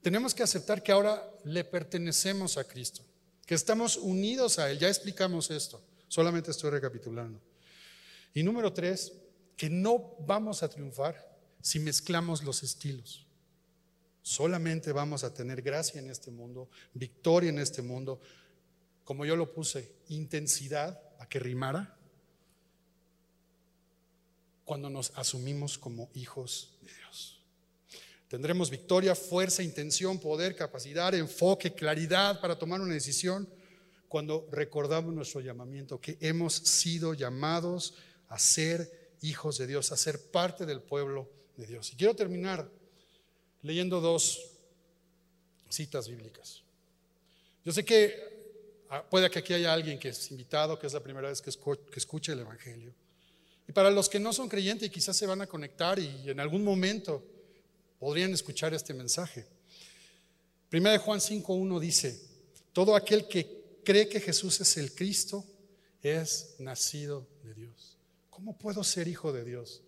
Tenemos que aceptar que ahora le pertenecemos a Cristo, que estamos unidos a Él. Ya explicamos esto, solamente estoy recapitulando. Y número tres, que no vamos a triunfar si mezclamos los estilos. Solamente vamos a tener gracia en este mundo, victoria en este mundo, como yo lo puse, intensidad, a que rimara, cuando nos asumimos como hijos de Dios. Tendremos victoria, fuerza, intención, poder, capacidad, enfoque, claridad para tomar una decisión cuando recordamos nuestro llamamiento, que hemos sido llamados a ser hijos de Dios, a ser parte del pueblo de Dios. Y quiero terminar leyendo dos citas bíblicas. Yo sé que ah, puede que aquí haya alguien que es invitado, que es la primera vez que escuche el Evangelio. Y para los que no son creyentes y quizás se van a conectar y en algún momento podrían escuchar este mensaje. Primera de Juan 5.1 dice, todo aquel que cree que Jesús es el Cristo es nacido de Dios. ¿Cómo puedo ser hijo de Dios?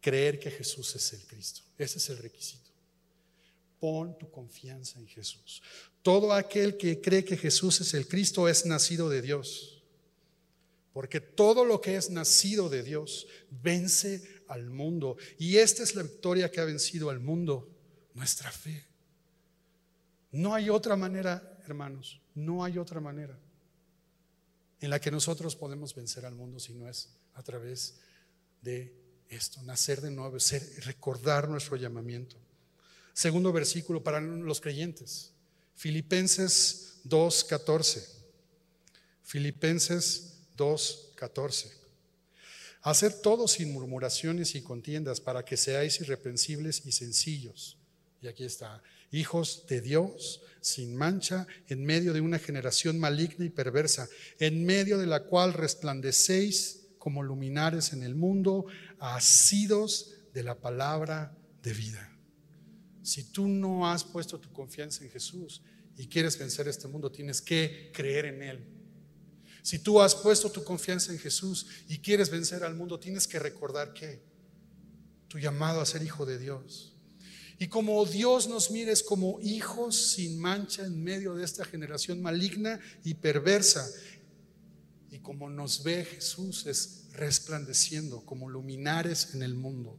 Creer que Jesús es el Cristo. Ese es el requisito. Pon tu confianza en Jesús. Todo aquel que cree que Jesús es el Cristo es nacido de Dios. Porque todo lo que es nacido de Dios vence al mundo. Y esta es la victoria que ha vencido al mundo, nuestra fe. No hay otra manera, hermanos, no hay otra manera en la que nosotros podemos vencer al mundo si no es a través de esto, nacer de nuevo, ser, recordar nuestro llamamiento. Segundo versículo para los creyentes, Filipenses 2.14. Filipenses 2.14. Hacer todo sin murmuraciones y contiendas para que seáis irreprensibles y sencillos. Y aquí está, hijos de Dios, sin mancha, en medio de una generación maligna y perversa, en medio de la cual resplandecéis como luminares en el mundo, asidos de la palabra de vida. Si tú no has puesto tu confianza en Jesús y quieres vencer este mundo, tienes que creer en Él si tú has puesto tu confianza en Jesús y quieres vencer al mundo, tienes que recordar que tu llamado a ser hijo de Dios. Y como Dios nos mire es como hijos sin mancha en medio de esta generación maligna y perversa. Y como nos ve Jesús es resplandeciendo como luminares en el mundo.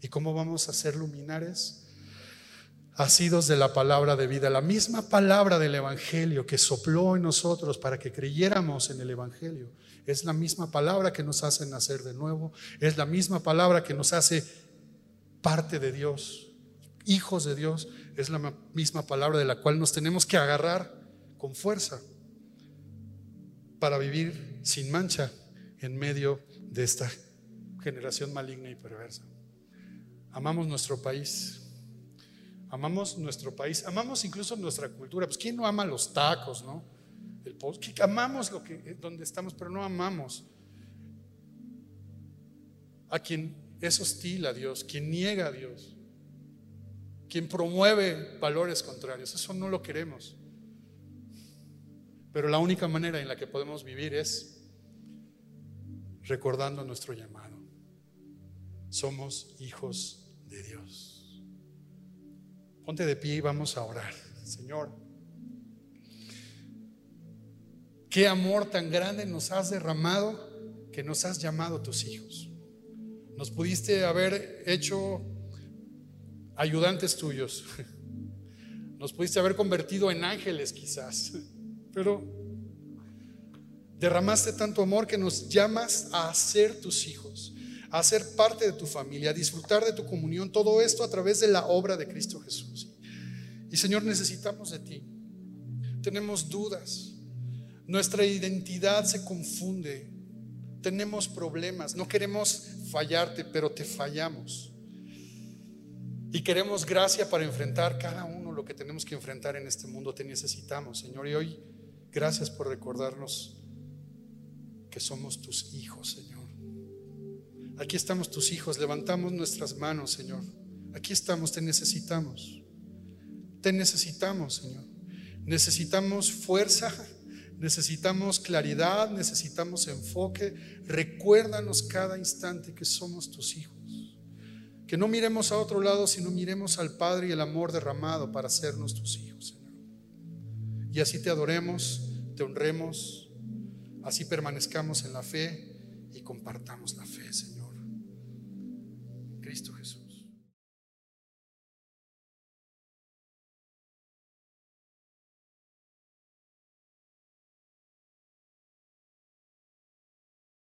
¿Y cómo vamos a ser luminares? Asidos de la palabra de vida, la misma palabra del Evangelio que sopló en nosotros para que creyéramos en el Evangelio. Es la misma palabra que nos hace nacer de nuevo, es la misma palabra que nos hace parte de Dios, hijos de Dios, es la misma palabra de la cual nos tenemos que agarrar con fuerza para vivir sin mancha en medio de esta generación maligna y perversa. Amamos nuestro país amamos nuestro país, amamos incluso nuestra cultura. Pues ¿quién no ama los tacos, no? El que amamos lo que, donde estamos, pero no amamos a quien es hostil a Dios, quien niega a Dios, quien promueve valores contrarios. Eso no lo queremos. Pero la única manera en la que podemos vivir es recordando nuestro llamado. Somos hijos de Dios. Ponte de pie y vamos a orar. Señor, qué amor tan grande nos has derramado que nos has llamado tus hijos. Nos pudiste haber hecho ayudantes tuyos. [LAUGHS] Nos pudiste haber convertido en ángeles quizás. Pero derramaste tanto amor que nos llamas a ser tus hijos, a ser parte de tu familia, a disfrutar de tu comunión, todo esto a través de la obra de Cristo Jesús. Y Señor, necesitamos de ti. Tenemos dudas. Nuestra identidad se confunde. Tenemos problemas. No queremos fallarte, pero te fallamos. Y queremos gracia para enfrentar cada uno lo que tenemos que enfrentar en este mundo. Te necesitamos, Señor. Y hoy, gracias por recordarnos que somos tus hijos, Señor. Aquí estamos tus hijos. Levantamos nuestras manos, Señor. Aquí estamos, te necesitamos. Te necesitamos, Señor. Necesitamos fuerza, necesitamos claridad, necesitamos enfoque. Recuérdanos cada instante que somos tus hijos. Que no miremos a otro lado, sino miremos al Padre y el amor derramado para hacernos tus hijos, Señor. Y así te adoremos, te honremos, así permanezcamos en la fe y compartamos la fe, Señor.